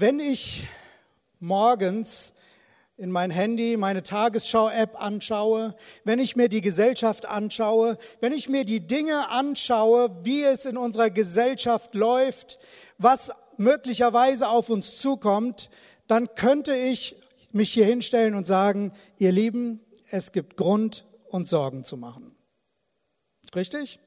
Wenn ich morgens in mein Handy meine Tagesschau-App anschaue, wenn ich mir die Gesellschaft anschaue, wenn ich mir die Dinge anschaue, wie es in unserer Gesellschaft läuft, was möglicherweise auf uns zukommt, dann könnte ich mich hier hinstellen und sagen, ihr Lieben, es gibt Grund, uns Sorgen zu machen. Richtig?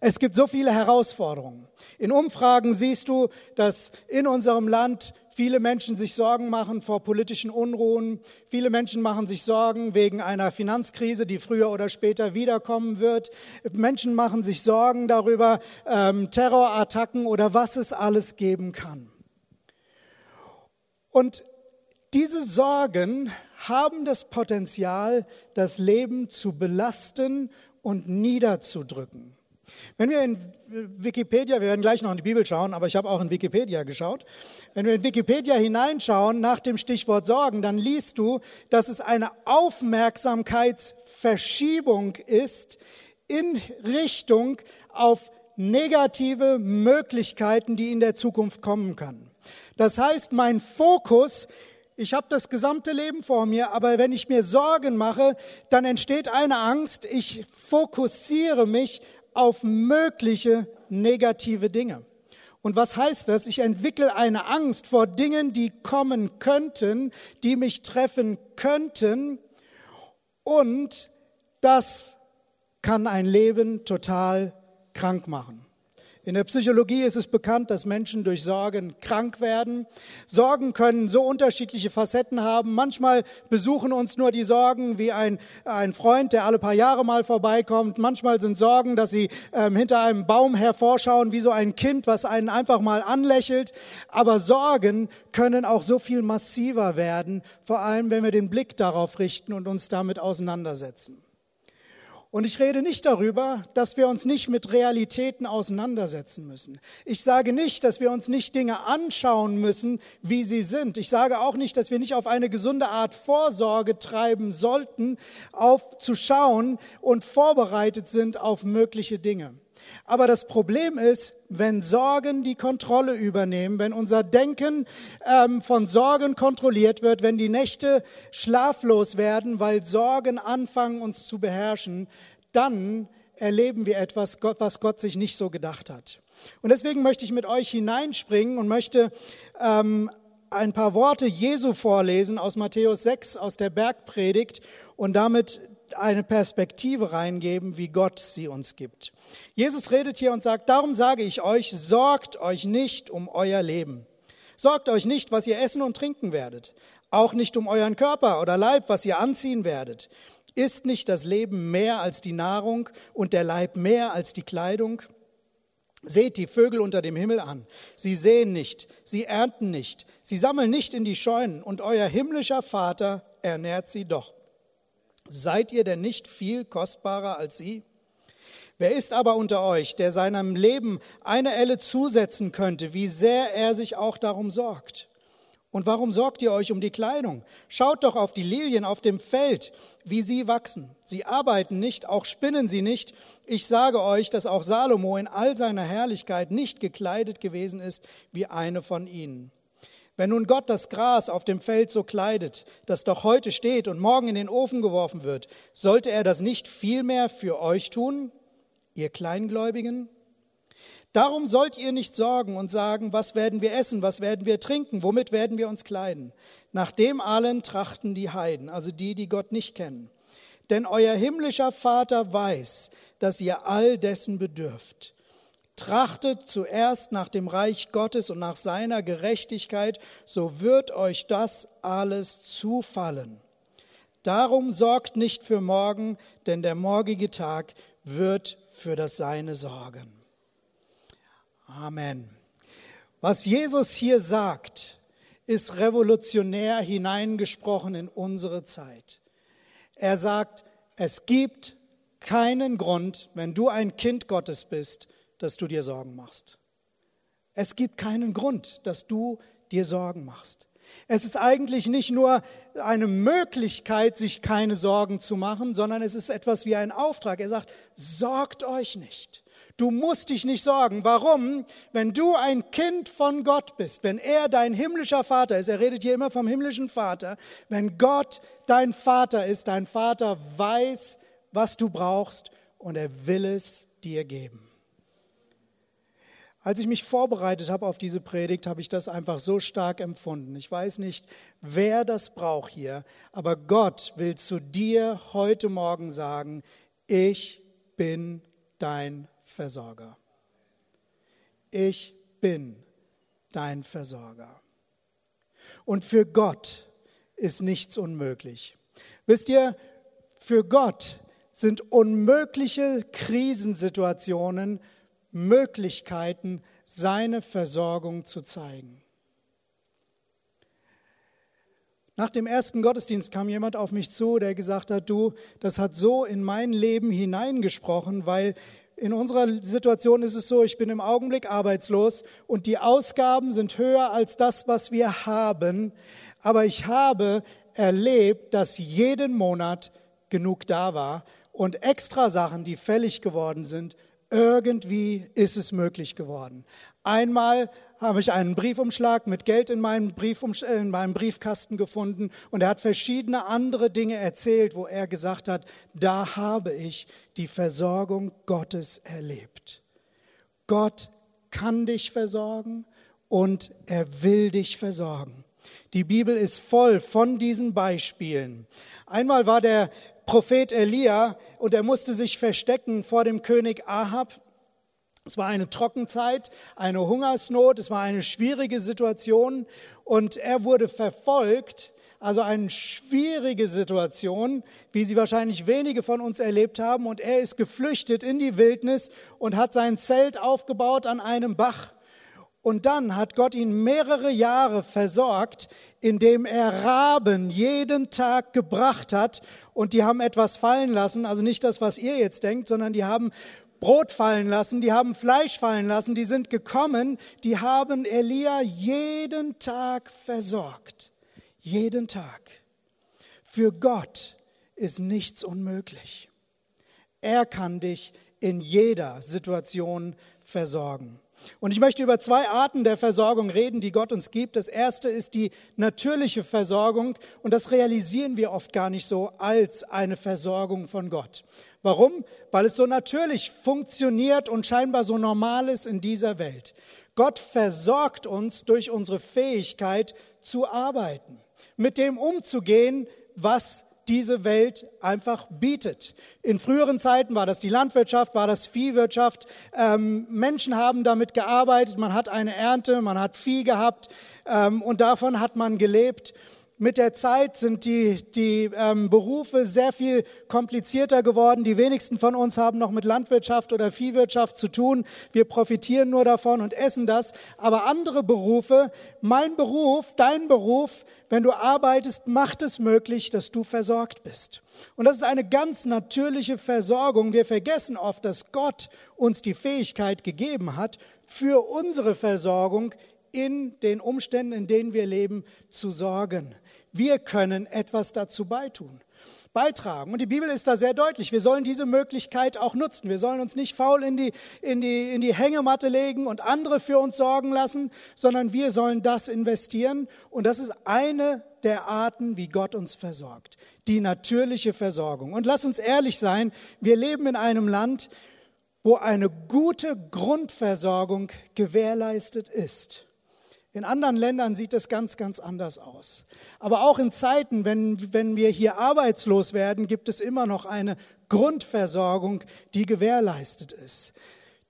Es gibt so viele Herausforderungen. In Umfragen siehst du, dass in unserem Land viele Menschen sich Sorgen machen vor politischen Unruhen. Viele Menschen machen sich Sorgen wegen einer Finanzkrise, die früher oder später wiederkommen wird. Menschen machen sich Sorgen darüber, ähm, Terrorattacken oder was es alles geben kann. Und diese Sorgen haben das Potenzial, das Leben zu belasten und niederzudrücken. Wenn wir in Wikipedia, wir werden gleich noch in die Bibel schauen, aber ich habe auch in Wikipedia geschaut. Wenn wir in Wikipedia hineinschauen nach dem Stichwort Sorgen, dann liest du, dass es eine Aufmerksamkeitsverschiebung ist in Richtung auf negative Möglichkeiten, die in der Zukunft kommen kann. Das heißt, mein Fokus ich habe das gesamte Leben vor mir, aber wenn ich mir Sorgen mache, dann entsteht eine Angst. Ich fokussiere mich auf mögliche negative Dinge. Und was heißt das? Ich entwickle eine Angst vor Dingen, die kommen könnten, die mich treffen könnten. Und das kann ein Leben total krank machen. In der Psychologie ist es bekannt, dass Menschen durch Sorgen krank werden. Sorgen können so unterschiedliche Facetten haben. Manchmal besuchen uns nur die Sorgen wie ein, ein Freund, der alle paar Jahre mal vorbeikommt. Manchmal sind Sorgen, dass sie ähm, hinter einem Baum hervorschauen wie so ein Kind, was einen einfach mal anlächelt. Aber Sorgen können auch so viel massiver werden, vor allem wenn wir den Blick darauf richten und uns damit auseinandersetzen. Und ich rede nicht darüber, dass wir uns nicht mit Realitäten auseinandersetzen müssen. Ich sage nicht, dass wir uns nicht Dinge anschauen müssen, wie sie sind. Ich sage auch nicht, dass wir nicht auf eine gesunde Art Vorsorge treiben sollten, auf zu schauen und vorbereitet sind auf mögliche Dinge. Aber das Problem ist, wenn Sorgen die Kontrolle übernehmen, wenn unser Denken ähm, von Sorgen kontrolliert wird, wenn die Nächte schlaflos werden, weil Sorgen anfangen uns zu beherrschen, dann erleben wir etwas, was Gott sich nicht so gedacht hat. Und deswegen möchte ich mit euch hineinspringen und möchte ähm, ein paar Worte Jesu vorlesen aus Matthäus 6, aus der Bergpredigt und damit eine Perspektive reingeben, wie Gott sie uns gibt. Jesus redet hier und sagt, darum sage ich euch, sorgt euch nicht um euer Leben. Sorgt euch nicht, was ihr essen und trinken werdet. Auch nicht um euren Körper oder Leib, was ihr anziehen werdet. Ist nicht das Leben mehr als die Nahrung und der Leib mehr als die Kleidung? Seht die Vögel unter dem Himmel an. Sie sehen nicht, sie ernten nicht, sie sammeln nicht in die Scheunen und euer himmlischer Vater ernährt sie doch. Seid ihr denn nicht viel kostbarer als sie? Wer ist aber unter euch, der seinem Leben eine Elle zusetzen könnte, wie sehr er sich auch darum sorgt? Und warum sorgt ihr euch um die Kleidung? Schaut doch auf die Lilien auf dem Feld, wie sie wachsen. Sie arbeiten nicht, auch spinnen sie nicht. Ich sage euch, dass auch Salomo in all seiner Herrlichkeit nicht gekleidet gewesen ist wie eine von ihnen. Wenn nun Gott das Gras auf dem Feld so kleidet, das doch heute steht und morgen in den Ofen geworfen wird, sollte er das nicht vielmehr für euch tun, ihr Kleingläubigen? Darum sollt ihr nicht sorgen und sagen, was werden wir essen, was werden wir trinken, womit werden wir uns kleiden. Nach dem allen trachten die Heiden, also die, die Gott nicht kennen. Denn euer himmlischer Vater weiß, dass ihr all dessen bedürft. Trachtet zuerst nach dem Reich Gottes und nach seiner Gerechtigkeit, so wird euch das alles zufallen. Darum sorgt nicht für morgen, denn der morgige Tag wird für das Seine sorgen. Amen. Was Jesus hier sagt, ist revolutionär hineingesprochen in unsere Zeit. Er sagt, es gibt keinen Grund, wenn du ein Kind Gottes bist, dass du dir Sorgen machst. Es gibt keinen Grund, dass du dir Sorgen machst. Es ist eigentlich nicht nur eine Möglichkeit, sich keine Sorgen zu machen, sondern es ist etwas wie ein Auftrag. Er sagt, sorgt euch nicht. Du musst dich nicht sorgen. Warum? Wenn du ein Kind von Gott bist, wenn er dein himmlischer Vater ist, er redet hier immer vom himmlischen Vater, wenn Gott dein Vater ist, dein Vater weiß, was du brauchst und er will es dir geben. Als ich mich vorbereitet habe auf diese Predigt, habe ich das einfach so stark empfunden. Ich weiß nicht, wer das braucht hier, aber Gott will zu dir heute Morgen sagen, ich bin dein Versorger. Ich bin dein Versorger. Und für Gott ist nichts unmöglich. Wisst ihr, für Gott sind unmögliche Krisensituationen Möglichkeiten, seine Versorgung zu zeigen. Nach dem ersten Gottesdienst kam jemand auf mich zu, der gesagt hat, du, das hat so in mein Leben hineingesprochen, weil in unserer Situation ist es so, ich bin im Augenblick arbeitslos und die Ausgaben sind höher als das, was wir haben. Aber ich habe erlebt, dass jeden Monat genug da war und extra Sachen, die fällig geworden sind, irgendwie ist es möglich geworden. Einmal habe ich einen Briefumschlag mit Geld in meinem, äh, in meinem, Briefkasten gefunden und er hat verschiedene andere Dinge erzählt, wo er gesagt hat, da habe ich die Versorgung Gottes erlebt. Gott kann dich versorgen und er will dich versorgen. Die Bibel ist voll von diesen Beispielen. Einmal war der Prophet Elia und er musste sich verstecken vor dem König Ahab es war eine Trockenzeit, eine Hungersnot, es war eine schwierige Situation und er wurde verfolgt. Also eine schwierige Situation, wie sie wahrscheinlich wenige von uns erlebt haben. Und er ist geflüchtet in die Wildnis und hat sein Zelt aufgebaut an einem Bach. Und dann hat Gott ihn mehrere Jahre versorgt, indem er Raben jeden Tag gebracht hat. Und die haben etwas fallen lassen, also nicht das, was ihr jetzt denkt, sondern die haben Brot fallen lassen, die haben Fleisch fallen lassen, die sind gekommen, die haben Elia jeden Tag versorgt. Jeden Tag. Für Gott ist nichts unmöglich. Er kann dich in jeder Situation versorgen. Und ich möchte über zwei Arten der Versorgung reden, die Gott uns gibt. Das erste ist die natürliche Versorgung und das realisieren wir oft gar nicht so als eine Versorgung von Gott. Warum? Weil es so natürlich funktioniert und scheinbar so normal ist in dieser Welt. Gott versorgt uns durch unsere Fähigkeit zu arbeiten, mit dem umzugehen, was diese Welt einfach bietet. In früheren Zeiten war das die Landwirtschaft, war das Viehwirtschaft. Ähm, Menschen haben damit gearbeitet, man hat eine Ernte, man hat Vieh gehabt ähm, und davon hat man gelebt. Mit der Zeit sind die, die ähm, Berufe sehr viel komplizierter geworden. Die wenigsten von uns haben noch mit Landwirtschaft oder Viehwirtschaft zu tun. Wir profitieren nur davon und essen das. Aber andere Berufe, mein Beruf, dein Beruf, wenn du arbeitest, macht es möglich, dass du versorgt bist. Und das ist eine ganz natürliche Versorgung. Wir vergessen oft, dass Gott uns die Fähigkeit gegeben hat, für unsere Versorgung in den Umständen, in denen wir leben, zu sorgen. Wir können etwas dazu beitun, beitragen. Und die Bibel ist da sehr deutlich. Wir sollen diese Möglichkeit auch nutzen. Wir sollen uns nicht faul in die, in die, in die Hängematte legen und andere für uns sorgen lassen, sondern wir sollen das investieren. Und das ist eine der Arten, wie Gott uns versorgt. Die natürliche Versorgung. Und lass uns ehrlich sein, wir leben in einem Land, wo eine gute Grundversorgung gewährleistet ist. In anderen Ländern sieht es ganz, ganz anders aus. Aber auch in Zeiten, wenn, wenn wir hier arbeitslos werden, gibt es immer noch eine Grundversorgung, die gewährleistet ist.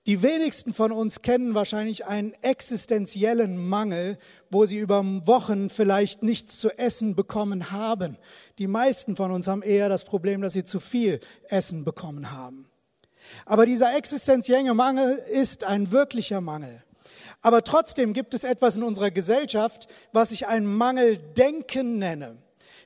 Die wenigsten von uns kennen wahrscheinlich einen existenziellen Mangel, wo sie über Wochen vielleicht nichts zu essen bekommen haben. Die meisten von uns haben eher das Problem, dass sie zu viel Essen bekommen haben. Aber dieser existenzielle Mangel ist ein wirklicher Mangel. Aber trotzdem gibt es etwas in unserer Gesellschaft, was ich ein Mangeldenken nenne.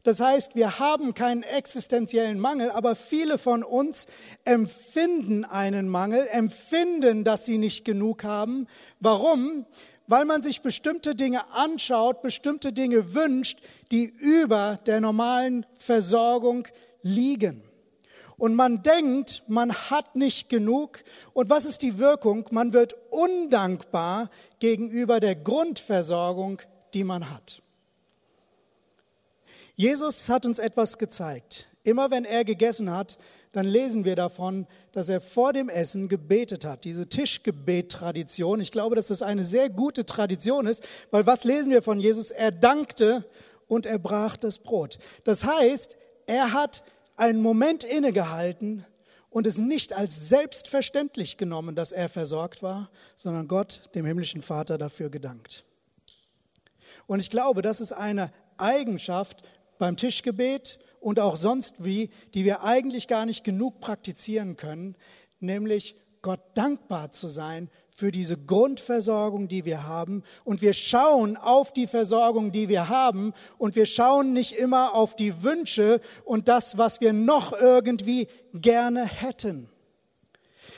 Das heißt, wir haben keinen existenziellen Mangel, aber viele von uns empfinden einen Mangel, empfinden, dass sie nicht genug haben. Warum? Weil man sich bestimmte Dinge anschaut, bestimmte Dinge wünscht, die über der normalen Versorgung liegen. Und man denkt, man hat nicht genug. Und was ist die Wirkung? Man wird undankbar gegenüber der Grundversorgung, die man hat. Jesus hat uns etwas gezeigt. Immer wenn er gegessen hat, dann lesen wir davon, dass er vor dem Essen gebetet hat. Diese Tischgebet-Tradition, ich glaube, dass das eine sehr gute Tradition ist, weil was lesen wir von Jesus? Er dankte und er brach das Brot. Das heißt, er hat einen Moment innegehalten und es nicht als selbstverständlich genommen, dass er versorgt war, sondern Gott, dem himmlischen Vater, dafür gedankt. Und ich glaube, das ist eine Eigenschaft beim Tischgebet und auch sonst wie, die wir eigentlich gar nicht genug praktizieren können, nämlich Gott dankbar zu sein für diese Grundversorgung, die wir haben. Und wir schauen auf die Versorgung, die wir haben. Und wir schauen nicht immer auf die Wünsche und das, was wir noch irgendwie gerne hätten.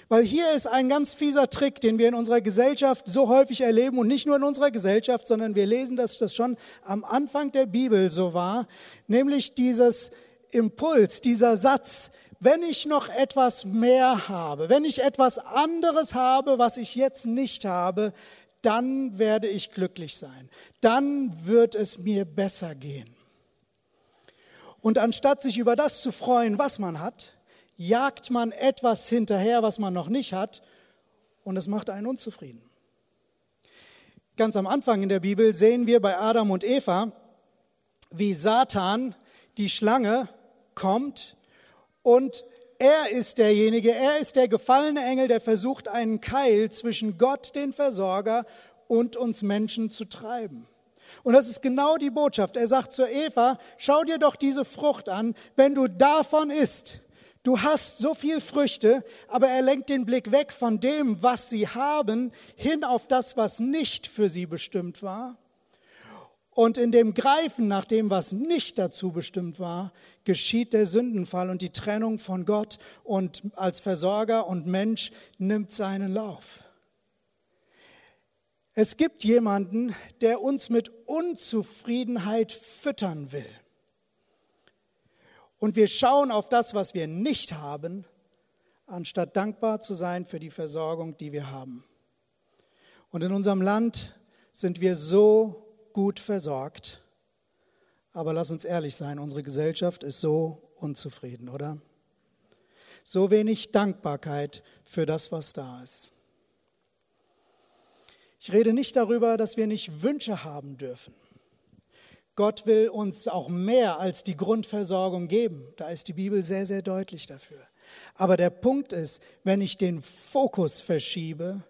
Weil hier ist ein ganz fieser Trick, den wir in unserer Gesellschaft so häufig erleben und nicht nur in unserer Gesellschaft, sondern wir lesen, dass das schon am Anfang der Bibel so war, nämlich dieses Impuls, dieser Satz, wenn ich noch etwas mehr habe, wenn ich etwas anderes habe, was ich jetzt nicht habe, dann werde ich glücklich sein. Dann wird es mir besser gehen. Und anstatt sich über das zu freuen, was man hat, jagt man etwas hinterher, was man noch nicht hat, und es macht einen unzufrieden. Ganz am Anfang in der Bibel sehen wir bei Adam und Eva, wie Satan, die Schlange, kommt und er ist derjenige, er ist der gefallene Engel, der versucht, einen Keil zwischen Gott, den Versorger, und uns Menschen zu treiben. Und das ist genau die Botschaft. Er sagt zu Eva, schau dir doch diese Frucht an, wenn du davon isst, Du hast so viel Früchte, aber er lenkt den Blick weg von dem, was sie haben, hin auf das, was nicht für sie bestimmt war. Und in dem Greifen nach dem, was nicht dazu bestimmt war, geschieht der Sündenfall und die Trennung von Gott und als Versorger und Mensch nimmt seinen Lauf. Es gibt jemanden, der uns mit Unzufriedenheit füttern will. Und wir schauen auf das, was wir nicht haben, anstatt dankbar zu sein für die Versorgung, die wir haben. Und in unserem Land sind wir so gut versorgt. Aber lass uns ehrlich sein, unsere Gesellschaft ist so unzufrieden, oder? So wenig Dankbarkeit für das, was da ist. Ich rede nicht darüber, dass wir nicht Wünsche haben dürfen. Gott will uns auch mehr als die Grundversorgung geben. Da ist die Bibel sehr, sehr deutlich dafür. Aber der Punkt ist, wenn ich den Fokus verschiebe,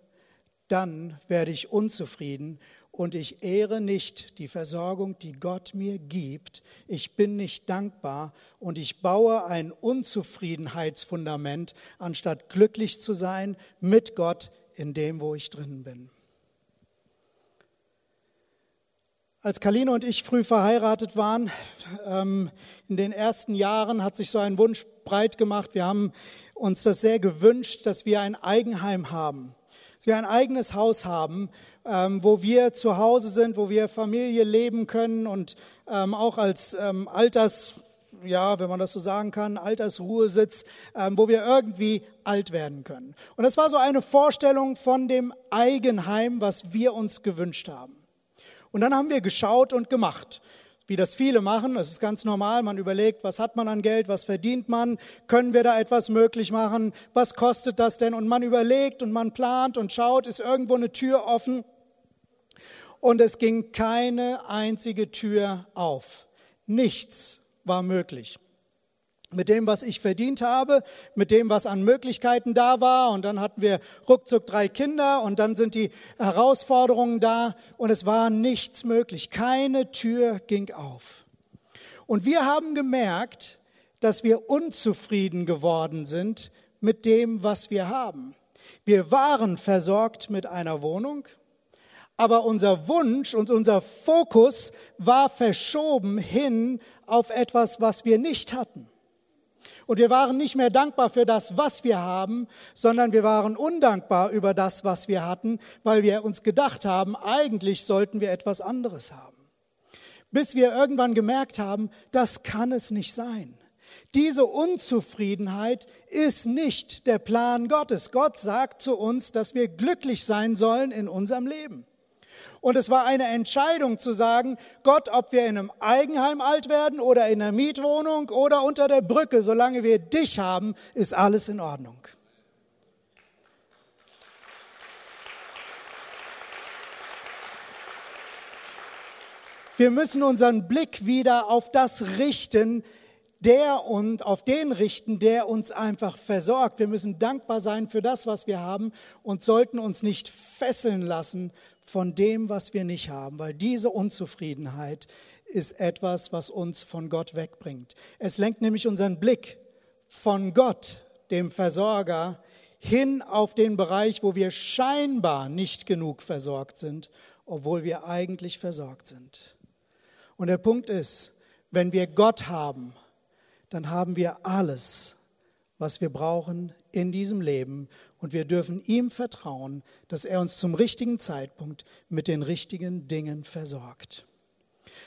dann werde ich unzufrieden und ich ehre nicht die Versorgung, die Gott mir gibt. Ich bin nicht dankbar und ich baue ein Unzufriedenheitsfundament, anstatt glücklich zu sein mit Gott in dem, wo ich drin bin. Als Kaline und ich früh verheiratet waren, ähm, in den ersten Jahren hat sich so ein Wunsch breit gemacht. Wir haben uns das sehr gewünscht, dass wir ein Eigenheim haben, dass wir ein eigenes Haus haben, ähm, wo wir zu Hause sind, wo wir Familie leben können und ähm, auch als Alters, ja, wenn man das so sagen kann, Altersruhesitz, wo wir irgendwie alt werden können. Und das war so eine Vorstellung von dem Eigenheim, was wir uns gewünscht haben. Und dann haben wir geschaut und gemacht, wie das viele machen. Das ist ganz normal. Man überlegt, was hat man an Geld, was verdient man, können wir da etwas möglich machen, was kostet das denn? Und man überlegt und man plant und schaut, ist irgendwo eine Tür offen. Und es ging keine einzige Tür auf. Nichts war möglich mit dem, was ich verdient habe, mit dem, was an Möglichkeiten da war. Und dann hatten wir ruckzuck drei Kinder und dann sind die Herausforderungen da und es war nichts möglich. Keine Tür ging auf. Und wir haben gemerkt, dass wir unzufrieden geworden sind mit dem, was wir haben. Wir waren versorgt mit einer Wohnung, aber unser Wunsch und unser Fokus war verschoben hin auf etwas, was wir nicht hatten. Und wir waren nicht mehr dankbar für das, was wir haben, sondern wir waren undankbar über das, was wir hatten, weil wir uns gedacht haben, eigentlich sollten wir etwas anderes haben. Bis wir irgendwann gemerkt haben, das kann es nicht sein. Diese Unzufriedenheit ist nicht der Plan Gottes. Gott sagt zu uns, dass wir glücklich sein sollen in unserem Leben. Und es war eine Entscheidung zu sagen, Gott, ob wir in einem Eigenheim alt werden oder in einer Mietwohnung oder unter der Brücke, solange wir dich haben, ist alles in Ordnung. Wir müssen unseren Blick wieder auf das richten, der und auf den richten, der uns einfach versorgt. Wir müssen dankbar sein für das, was wir haben und sollten uns nicht fesseln lassen von dem, was wir nicht haben, weil diese Unzufriedenheit ist etwas, was uns von Gott wegbringt. Es lenkt nämlich unseren Blick von Gott, dem Versorger, hin auf den Bereich, wo wir scheinbar nicht genug versorgt sind, obwohl wir eigentlich versorgt sind. Und der Punkt ist, wenn wir Gott haben, dann haben wir alles, was wir brauchen in diesem Leben und wir dürfen ihm vertrauen, dass er uns zum richtigen Zeitpunkt mit den richtigen Dingen versorgt.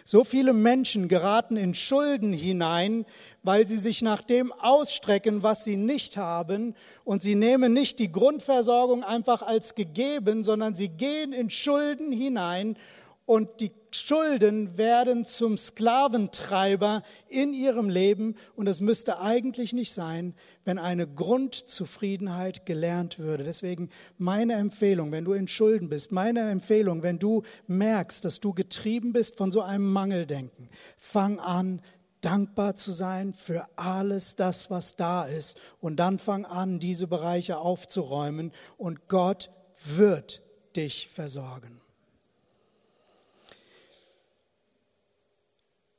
So viele Menschen geraten in Schulden hinein, weil sie sich nach dem ausstrecken, was sie nicht haben. Und sie nehmen nicht die Grundversorgung einfach als gegeben, sondern sie gehen in Schulden hinein und die Schulden werden zum Sklaventreiber in ihrem Leben und es müsste eigentlich nicht sein, wenn eine Grundzufriedenheit gelernt würde. Deswegen meine Empfehlung, wenn du in Schulden bist, meine Empfehlung, wenn du merkst, dass du getrieben bist von so einem Mangeldenken, fang an, dankbar zu sein für alles das, was da ist und dann fang an, diese Bereiche aufzuräumen und Gott wird dich versorgen.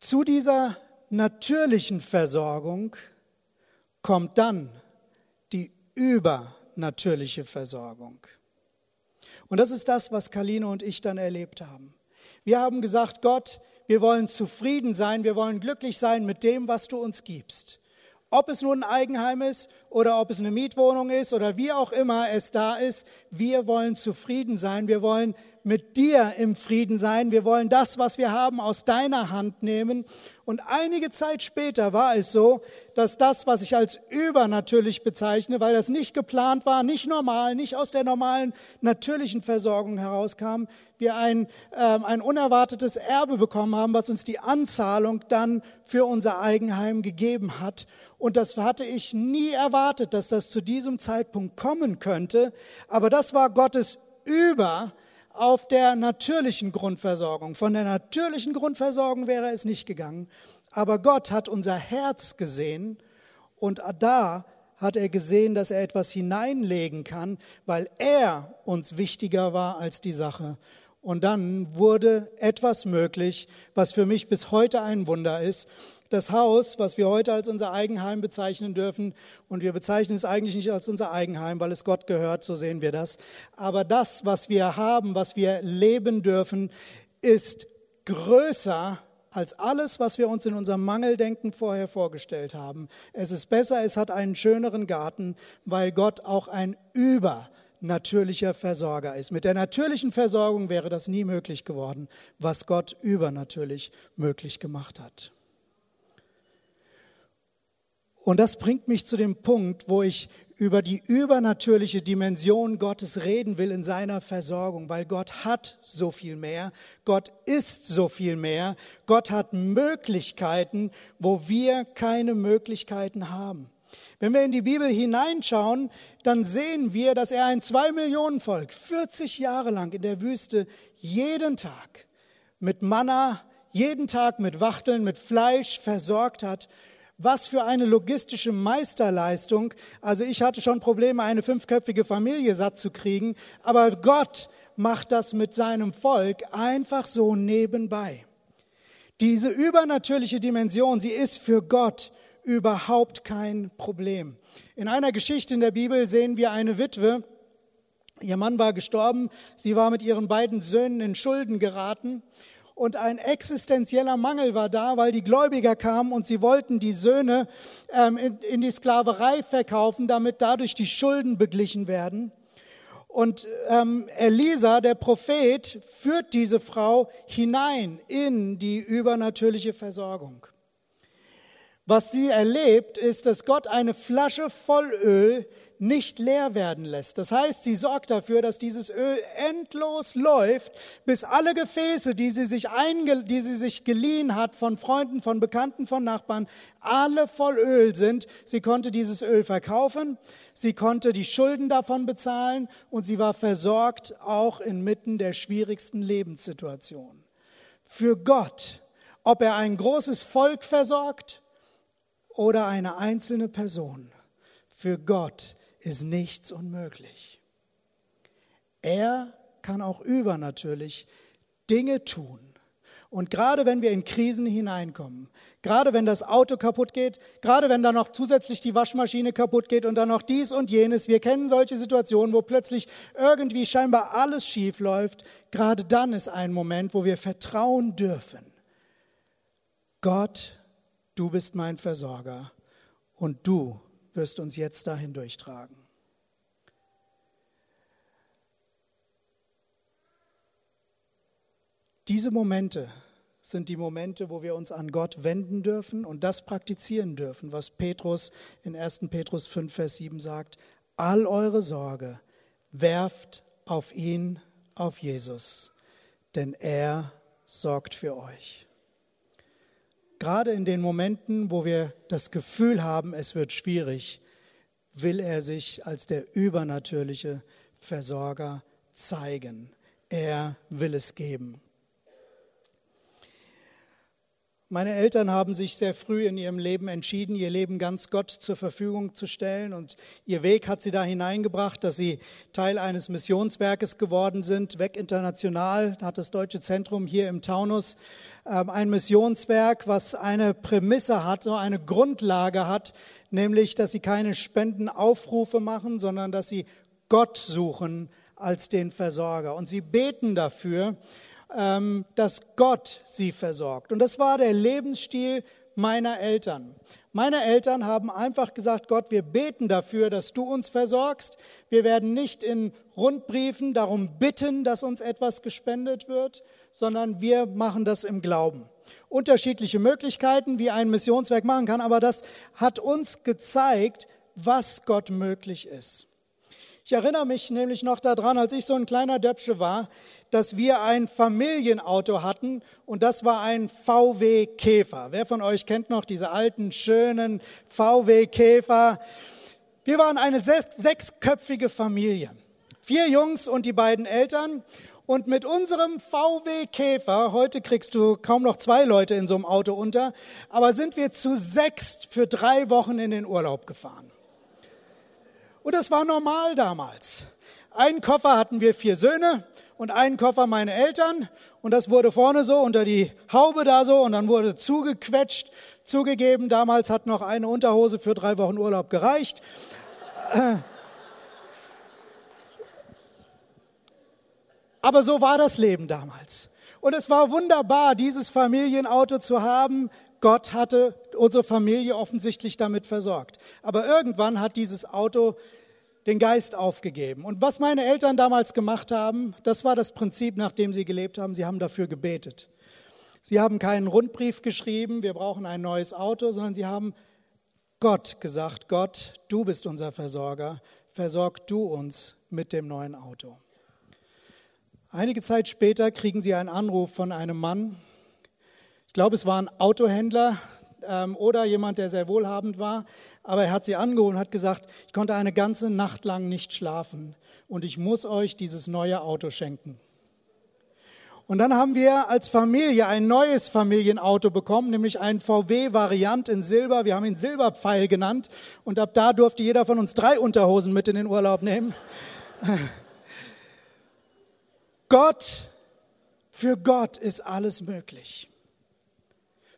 Zu dieser natürlichen Versorgung kommt dann die übernatürliche Versorgung. Und das ist das, was Kaline und ich dann erlebt haben. Wir haben gesagt, Gott, wir wollen zufrieden sein, wir wollen glücklich sein mit dem, was du uns gibst. Ob es nun ein Eigenheim ist oder ob es eine Mietwohnung ist oder wie auch immer es da ist, wir wollen zufrieden sein, wir wollen mit dir im Frieden sein. Wir wollen das, was wir haben, aus deiner Hand nehmen. Und einige Zeit später war es so, dass das, was ich als übernatürlich bezeichne, weil das nicht geplant war, nicht normal, nicht aus der normalen natürlichen Versorgung herauskam, wir ein, äh, ein unerwartetes Erbe bekommen haben, was uns die Anzahlung dann für unser Eigenheim gegeben hat. Und das hatte ich nie erwartet, dass das zu diesem Zeitpunkt kommen könnte. Aber das war Gottes über auf der natürlichen Grundversorgung. Von der natürlichen Grundversorgung wäre es nicht gegangen. Aber Gott hat unser Herz gesehen und da hat er gesehen, dass er etwas hineinlegen kann, weil er uns wichtiger war als die Sache. Und dann wurde etwas möglich, was für mich bis heute ein Wunder ist das Haus, was wir heute als unser Eigenheim bezeichnen dürfen, und wir bezeichnen es eigentlich nicht als unser Eigenheim, weil es Gott gehört, so sehen wir das. Aber das, was wir haben, was wir leben dürfen, ist größer als alles, was wir uns in unserem Mangeldenken vorher vorgestellt haben. Es ist besser, es hat einen schöneren Garten, weil Gott auch ein übernatürlicher Versorger ist. Mit der natürlichen Versorgung wäre das nie möglich geworden, was Gott übernatürlich möglich gemacht hat. Und das bringt mich zu dem Punkt, wo ich über die übernatürliche Dimension Gottes reden will in seiner Versorgung, weil Gott hat so viel mehr, Gott ist so viel mehr, Gott hat Möglichkeiten, wo wir keine Möglichkeiten haben. Wenn wir in die Bibel hineinschauen, dann sehen wir, dass er ein zwei Millionen Volk 40 Jahre lang in der Wüste jeden Tag mit Manna, jeden Tag mit Wachteln, mit Fleisch versorgt hat was für eine logistische Meisterleistung. Also ich hatte schon Probleme, eine fünfköpfige Familie satt zu kriegen, aber Gott macht das mit seinem Volk einfach so nebenbei. Diese übernatürliche Dimension, sie ist für Gott überhaupt kein Problem. In einer Geschichte in der Bibel sehen wir eine Witwe, ihr Mann war gestorben, sie war mit ihren beiden Söhnen in Schulden geraten und ein existenzieller Mangel war da, weil die Gläubiger kamen und sie wollten die Söhne ähm, in, in die Sklaverei verkaufen, damit dadurch die Schulden beglichen werden. Und ähm, Elisa, der Prophet, führt diese Frau hinein in die übernatürliche Versorgung. Was sie erlebt, ist, dass Gott eine Flasche voll Öl nicht leer werden lässt. Das heißt, sie sorgt dafür, dass dieses Öl endlos läuft, bis alle Gefäße, die sie sich, einge die sie sich geliehen hat von Freunden, von Bekannten, von Nachbarn, alle voll Öl sind. Sie konnte dieses Öl verkaufen, sie konnte die Schulden davon bezahlen und sie war versorgt auch inmitten der schwierigsten Lebenssituation. Für Gott, ob er ein großes Volk versorgt, oder eine einzelne Person. Für Gott ist nichts unmöglich. Er kann auch übernatürlich Dinge tun. Und gerade wenn wir in Krisen hineinkommen, gerade wenn das Auto kaputt geht, gerade wenn dann noch zusätzlich die Waschmaschine kaputt geht und dann noch dies und jenes, wir kennen solche Situationen, wo plötzlich irgendwie scheinbar alles schief läuft, gerade dann ist ein Moment, wo wir vertrauen dürfen. Gott du bist mein Versorger und du wirst uns jetzt dahin durchtragen. Diese Momente sind die Momente, wo wir uns an Gott wenden dürfen und das praktizieren dürfen, was Petrus in 1. Petrus 5, Vers 7 sagt. All eure Sorge werft auf ihn, auf Jesus, denn er sorgt für euch. Gerade in den Momenten, wo wir das Gefühl haben, es wird schwierig, will er sich als der übernatürliche Versorger zeigen. Er will es geben. Meine Eltern haben sich sehr früh in ihrem Leben entschieden, ihr Leben ganz Gott zur Verfügung zu stellen. Und ihr Weg hat sie da hineingebracht, dass sie Teil eines Missionswerkes geworden sind. Weg international hat das Deutsche Zentrum hier im Taunus ähm, ein Missionswerk, was eine Prämisse hat, so eine Grundlage hat, nämlich, dass sie keine Spendenaufrufe machen, sondern dass sie Gott suchen als den Versorger. Und sie beten dafür, dass Gott sie versorgt. Und das war der Lebensstil meiner Eltern. Meine Eltern haben einfach gesagt, Gott, wir beten dafür, dass du uns versorgst. Wir werden nicht in Rundbriefen darum bitten, dass uns etwas gespendet wird, sondern wir machen das im Glauben. Unterschiedliche Möglichkeiten, wie ein Missionswerk machen kann, aber das hat uns gezeigt, was Gott möglich ist. Ich erinnere mich nämlich noch daran, als ich so ein kleiner Döpsche war, dass wir ein Familienauto hatten und das war ein VW Käfer. Wer von euch kennt noch diese alten, schönen VW Käfer? Wir waren eine sechsköpfige Familie. Vier Jungs und die beiden Eltern. Und mit unserem VW Käfer, heute kriegst du kaum noch zwei Leute in so einem Auto unter, aber sind wir zu sechs für drei Wochen in den Urlaub gefahren. Und das war normal damals. Einen Koffer hatten wir vier Söhne und einen Koffer meine Eltern. Und das wurde vorne so unter die Haube da so und dann wurde zugequetscht, zugegeben. Damals hat noch eine Unterhose für drei Wochen Urlaub gereicht. Aber so war das Leben damals. Und es war wunderbar, dieses Familienauto zu haben. Gott hatte unsere Familie offensichtlich damit versorgt. Aber irgendwann hat dieses Auto den Geist aufgegeben. Und was meine Eltern damals gemacht haben, das war das Prinzip, nach dem sie gelebt haben. Sie haben dafür gebetet. Sie haben keinen Rundbrief geschrieben, wir brauchen ein neues Auto, sondern sie haben Gott gesagt, Gott, du bist unser Versorger, versorg du uns mit dem neuen Auto. Einige Zeit später kriegen sie einen Anruf von einem Mann, ich glaube es war ein Autohändler ähm, oder jemand, der sehr wohlhabend war, aber er hat sie angeholt und hat gesagt, ich konnte eine ganze Nacht lang nicht schlafen und ich muss euch dieses neue Auto schenken. Und dann haben wir als Familie ein neues Familienauto bekommen, nämlich ein VW-Variant in Silber. Wir haben ihn Silberpfeil genannt und ab da durfte jeder von uns drei Unterhosen mit in den Urlaub nehmen. Gott, für Gott ist alles möglich.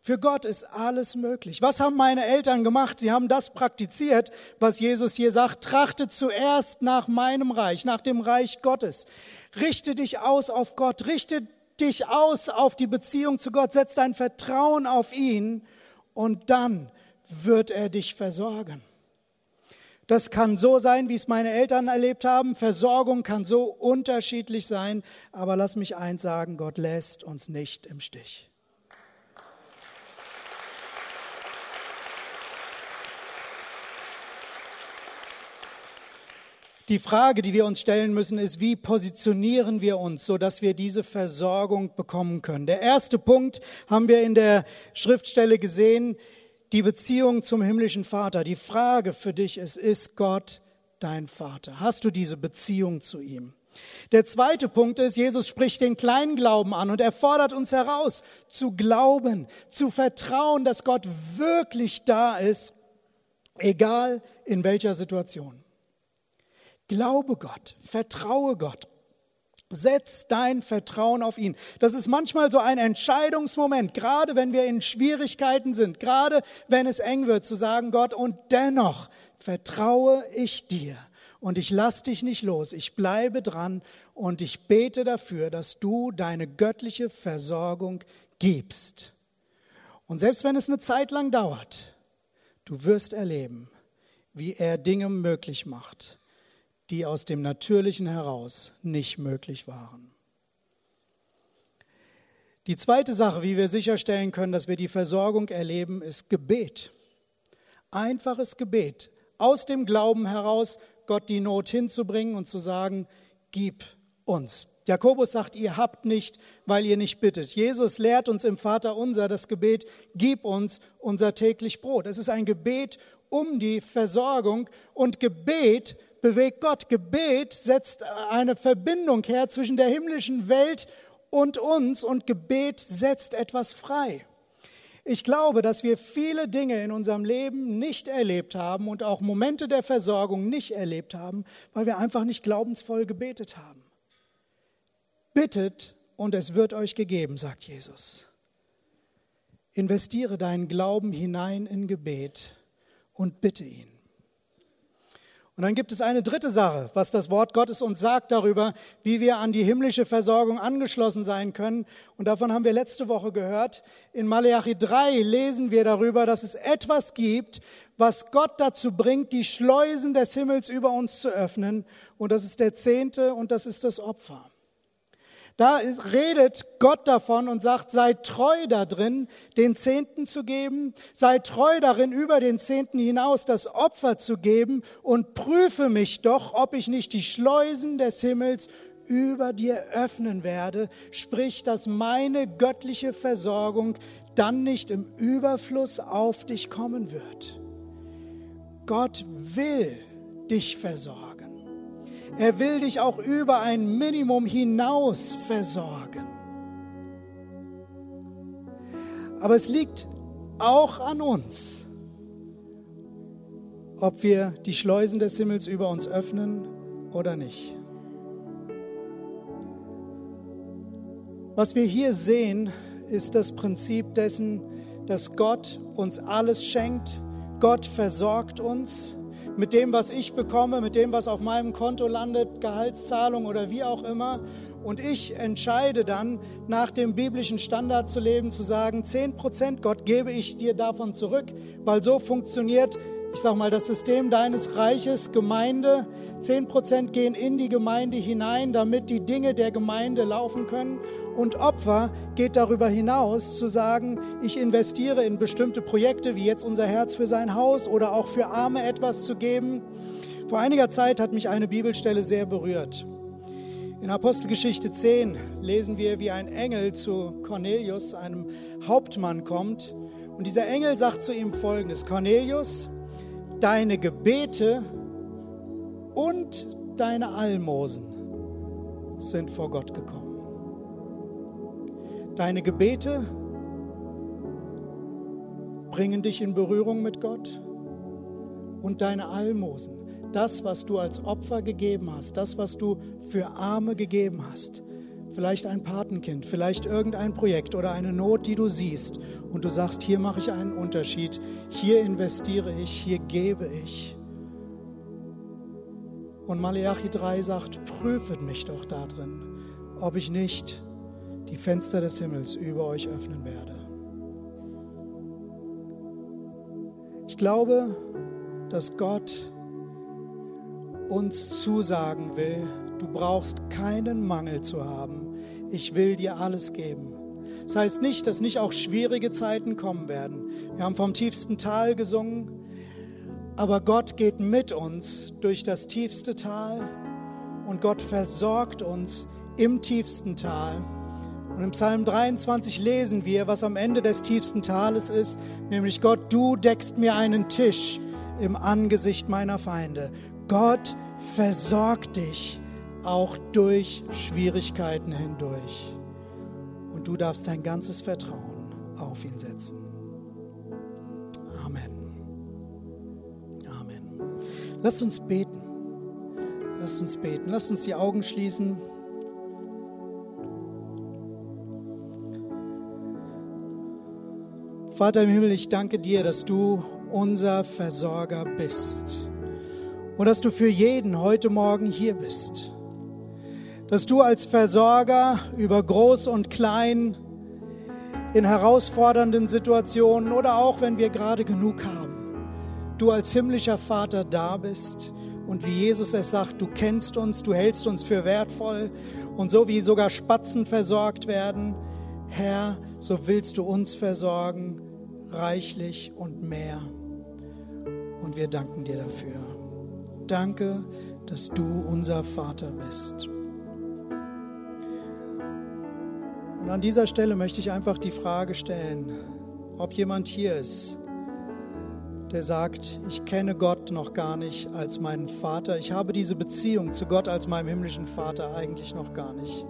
Für Gott ist alles möglich. Was haben meine Eltern gemacht? Sie haben das praktiziert, was Jesus hier sagt. Trachte zuerst nach meinem Reich, nach dem Reich Gottes. Richte dich aus auf Gott. Richte dich aus auf die Beziehung zu Gott. Setz dein Vertrauen auf ihn und dann wird er dich versorgen. Das kann so sein, wie es meine Eltern erlebt haben. Versorgung kann so unterschiedlich sein. Aber lass mich eins sagen, Gott lässt uns nicht im Stich. Die Frage, die wir uns stellen müssen, ist, wie positionieren wir uns, sodass wir diese Versorgung bekommen können. Der erste Punkt haben wir in der Schriftstelle gesehen, die Beziehung zum himmlischen Vater. Die Frage für dich ist, ist Gott dein Vater? Hast du diese Beziehung zu ihm? Der zweite Punkt ist, Jesus spricht den kleinen Glauben an und er fordert uns heraus, zu glauben, zu vertrauen, dass Gott wirklich da ist, egal in welcher Situation. Glaube Gott, vertraue Gott. Setz dein Vertrauen auf ihn. Das ist manchmal so ein Entscheidungsmoment, gerade wenn wir in Schwierigkeiten sind, gerade wenn es eng wird, zu sagen, Gott, und dennoch vertraue ich dir und ich lass dich nicht los. Ich bleibe dran und ich bete dafür, dass du deine göttliche Versorgung gibst. Und selbst wenn es eine Zeit lang dauert, du wirst erleben, wie er Dinge möglich macht, die aus dem Natürlichen heraus nicht möglich waren. Die zweite Sache, wie wir sicherstellen können, dass wir die Versorgung erleben, ist Gebet. Einfaches Gebet. Aus dem Glauben heraus Gott die Not hinzubringen und zu sagen, gib uns. Jakobus sagt, ihr habt nicht, weil ihr nicht bittet. Jesus lehrt uns im Vater unser das Gebet, gib uns unser täglich Brot. Es ist ein Gebet um die Versorgung und Gebet bewegt Gott. Gebet setzt eine Verbindung her zwischen der himmlischen Welt und uns und Gebet setzt etwas frei. Ich glaube, dass wir viele Dinge in unserem Leben nicht erlebt haben und auch Momente der Versorgung nicht erlebt haben, weil wir einfach nicht glaubensvoll gebetet haben. Bittet und es wird euch gegeben, sagt Jesus. Investiere deinen Glauben hinein in Gebet und bitte ihn. Und dann gibt es eine dritte Sache, was das Wort Gottes uns sagt darüber, wie wir an die himmlische Versorgung angeschlossen sein können. Und davon haben wir letzte Woche gehört. In Maleachi 3 lesen wir darüber, dass es etwas gibt, was Gott dazu bringt, die Schleusen des Himmels über uns zu öffnen. Und das ist der Zehnte und das ist das Opfer. Da redet Gott davon und sagt, sei treu da drin, den Zehnten zu geben, sei treu darin, über den Zehnten hinaus das Opfer zu geben und prüfe mich doch, ob ich nicht die Schleusen des Himmels über dir öffnen werde, sprich, dass meine göttliche Versorgung dann nicht im Überfluss auf dich kommen wird. Gott will dich versorgen. Er will dich auch über ein Minimum hinaus versorgen. Aber es liegt auch an uns, ob wir die Schleusen des Himmels über uns öffnen oder nicht. Was wir hier sehen, ist das Prinzip dessen, dass Gott uns alles schenkt. Gott versorgt uns mit dem, was ich bekomme, mit dem, was auf meinem Konto landet, Gehaltszahlung oder wie auch immer. Und ich entscheide dann, nach dem biblischen Standard zu leben, zu sagen, 10 Prozent, Gott, gebe ich dir davon zurück, weil so funktioniert ich sage mal, das System deines Reiches, Gemeinde, 10% gehen in die Gemeinde hinein, damit die Dinge der Gemeinde laufen können. Und Opfer geht darüber hinaus zu sagen, ich investiere in bestimmte Projekte, wie jetzt unser Herz für sein Haus oder auch für Arme etwas zu geben. Vor einiger Zeit hat mich eine Bibelstelle sehr berührt. In Apostelgeschichte 10 lesen wir, wie ein Engel zu Cornelius, einem Hauptmann, kommt. Und dieser Engel sagt zu ihm folgendes, Cornelius, deine Gebete und deine Almosen sind vor Gott gekommen. Deine Gebete bringen dich in Berührung mit Gott und deine Almosen, das, was du als Opfer gegeben hast, das, was du für Arme gegeben hast, vielleicht ein Patenkind, vielleicht irgendein Projekt oder eine Not, die du siehst und du sagst, hier mache ich einen Unterschied, hier investiere ich, hier gebe ich. Und Malachi 3 sagt, prüfet mich doch da drin, ob ich nicht die Fenster des Himmels über euch öffnen werde. Ich glaube, dass Gott uns zusagen will, du brauchst keinen Mangel zu haben. Ich will dir alles geben. Das heißt nicht, dass nicht auch schwierige Zeiten kommen werden. Wir haben vom tiefsten Tal gesungen, Aber Gott geht mit uns durch das tiefste Tal und Gott versorgt uns im tiefsten Tal. Und im Psalm 23 lesen wir, was am Ende des tiefsten Tales ist, nämlich Gott, du deckst mir einen Tisch im Angesicht meiner Feinde. Gott versorgt dich auch durch Schwierigkeiten hindurch. Und du darfst dein ganzes Vertrauen auf ihn setzen. Amen. Amen. Lasst uns beten. Lasst uns beten. Lasst uns die Augen schließen. Vater im Himmel, ich danke dir, dass du unser Versorger bist und dass du für jeden heute Morgen hier bist. Dass du als Versorger über Groß und Klein in herausfordernden Situationen oder auch wenn wir gerade genug haben, du als himmlischer Vater da bist und wie Jesus es sagt, du kennst uns, du hältst uns für wertvoll und so wie sogar Spatzen versorgt werden, Herr, so willst du uns versorgen reichlich und mehr. Und wir danken dir dafür. Danke, dass du unser Vater bist. Und an dieser Stelle möchte ich einfach die Frage stellen, ob jemand hier ist, der sagt, ich kenne Gott noch gar nicht als meinen Vater. Ich habe diese Beziehung zu Gott als meinem himmlischen Vater eigentlich noch gar nicht.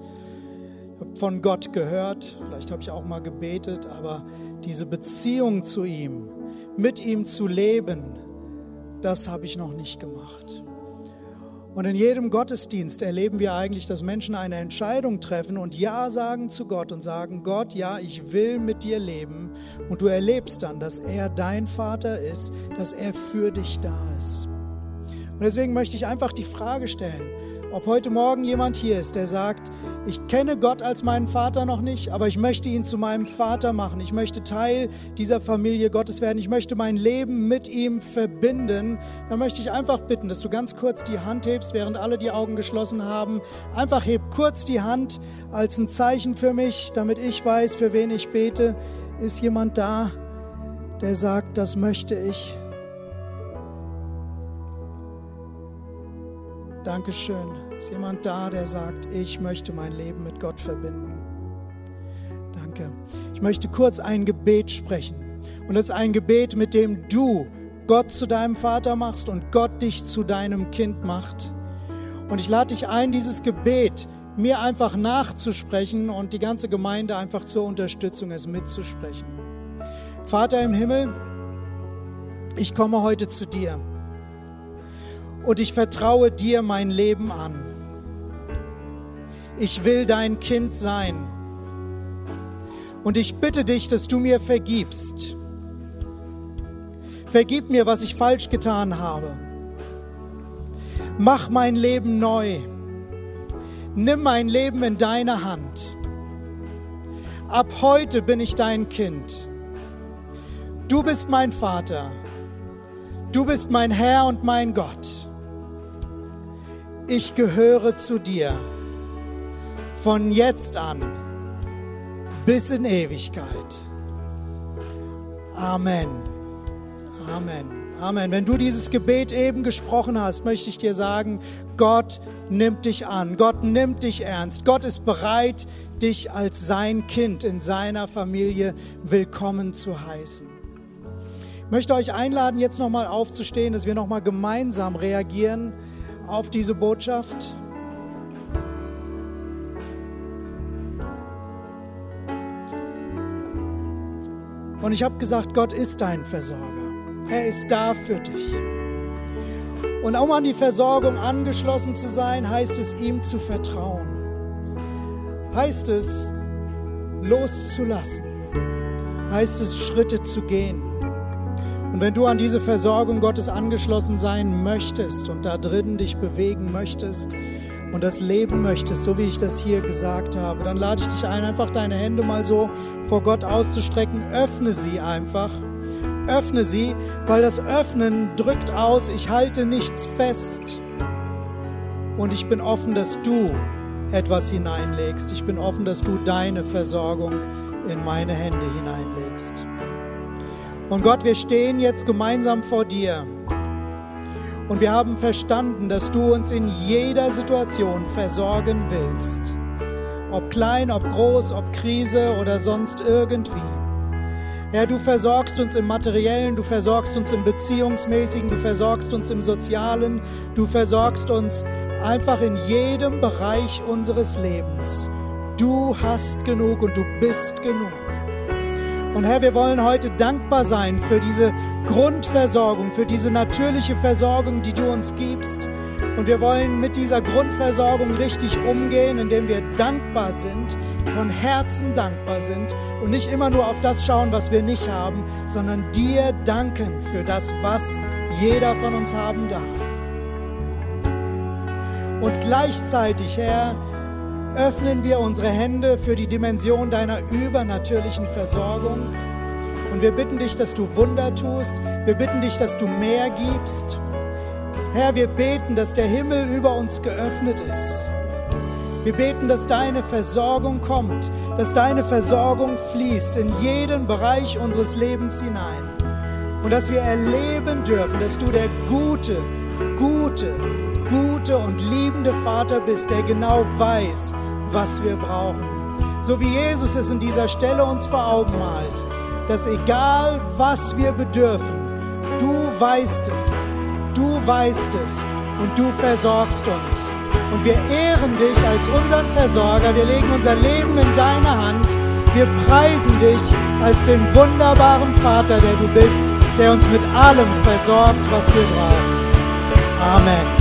Von Gott gehört, vielleicht habe ich auch mal gebetet, aber diese Beziehung zu ihm, mit ihm zu leben, das habe ich noch nicht gemacht. Und in jedem Gottesdienst erleben wir eigentlich, dass Menschen eine Entscheidung treffen und Ja sagen zu Gott und sagen, Gott, ja, ich will mit dir leben. Und du erlebst dann, dass er dein Vater ist, dass er für dich da ist. Und deswegen möchte ich einfach die Frage stellen, ob heute Morgen jemand hier ist, der sagt, ich kenne Gott als meinen Vater noch nicht, aber ich möchte ihn zu meinem Vater machen. Ich möchte Teil dieser Familie Gottes werden. Ich möchte mein Leben mit ihm verbinden. Dann möchte ich einfach bitten, dass du ganz kurz die Hand hebst, während alle die Augen geschlossen haben. Einfach heb kurz die Hand als ein Zeichen für mich, damit ich weiß, für wen ich bete. Ist jemand da, der sagt, das möchte ich? Dankeschön. Ist jemand da, der sagt, ich möchte mein Leben mit Gott verbinden? Danke. Ich möchte kurz ein Gebet sprechen. Und das ist ein Gebet, mit dem du Gott zu deinem Vater machst und Gott dich zu deinem Kind macht. Und ich lade dich ein, dieses Gebet mir einfach nachzusprechen und die ganze Gemeinde einfach zur Unterstützung es mitzusprechen. Vater im Himmel, ich komme heute zu dir und ich vertraue dir mein Leben an. Ich will dein Kind sein. Und ich bitte dich, dass du mir vergibst. Vergib mir, was ich falsch getan habe. Mach mein Leben neu. Nimm mein Leben in deine Hand. Ab heute bin ich dein Kind. Du bist mein Vater. Du bist mein Herr und mein Gott ich gehöre zu dir von jetzt an bis in Ewigkeit. Amen. Amen. Amen. Wenn du dieses Gebet eben gesprochen hast, möchte ich dir sagen, Gott nimmt dich an. Gott nimmt dich ernst. Gott ist bereit, dich als sein Kind in seiner Familie willkommen zu heißen. Ich möchte euch einladen, jetzt nochmal aufzustehen, dass wir nochmal gemeinsam reagieren auf diese Botschaft? Und ich habe gesagt, Gott ist dein Versorger. Er ist da für dich. Und um an die Versorgung angeschlossen zu sein, heißt es, ihm zu vertrauen. Heißt es, loszulassen. Heißt es, Schritte zu gehen. Und wenn du an diese Versorgung Gottes angeschlossen sein möchtest und da drin dich bewegen möchtest und das leben möchtest, so wie ich das hier gesagt habe, dann lade ich dich ein, einfach deine Hände mal so vor Gott auszustrecken. Öffne sie einfach. Öffne sie, weil das Öffnen drückt aus, ich halte nichts fest. Und ich bin offen, dass du etwas hineinlegst. Ich bin offen, dass du deine Versorgung in meine Hände hineinlegst. Und Gott, wir stehen jetzt gemeinsam vor dir. Und wir haben verstanden, dass du uns in jeder Situation versorgen willst. Ob klein, ob groß, ob Krise oder sonst irgendwie. Herr, du versorgst uns im materiellen, du versorgst uns im beziehungsmäßigen, du versorgst uns im sozialen, du versorgst uns einfach in jedem Bereich unseres Lebens. Du hast genug und du bist genug. Und Herr, wir wollen heute dankbar sein für diese Grundversorgung, für diese natürliche Versorgung, die du uns gibst. Und wir wollen mit dieser Grundversorgung richtig umgehen, indem wir dankbar sind, von Herzen dankbar sind und nicht immer nur auf das schauen, was wir nicht haben, sondern dir danken für das, was jeder von uns haben darf. Und gleichzeitig, Herr, öffnen wir unsere Hände für die Dimension deiner übernatürlichen Versorgung. Und wir bitten dich, dass du Wunder tust. Wir bitten dich, dass du mehr gibst. Herr, wir beten, dass der Himmel über uns geöffnet ist. Wir beten, dass deine Versorgung kommt, dass deine Versorgung fließt in jeden Bereich unseres Lebens hinein. Und dass wir erleben dürfen, dass du der gute, gute, gute und liebende Vater bist, der genau weiß, was wir brauchen. So wie Jesus es in dieser Stelle uns vor Augen malt, dass egal was wir bedürfen, du weißt es, du weißt es und du versorgst uns. Und wir ehren dich als unseren Versorger, wir legen unser Leben in deine Hand, wir preisen dich als den wunderbaren Vater, der du bist, der uns mit allem versorgt, was wir brauchen. Amen.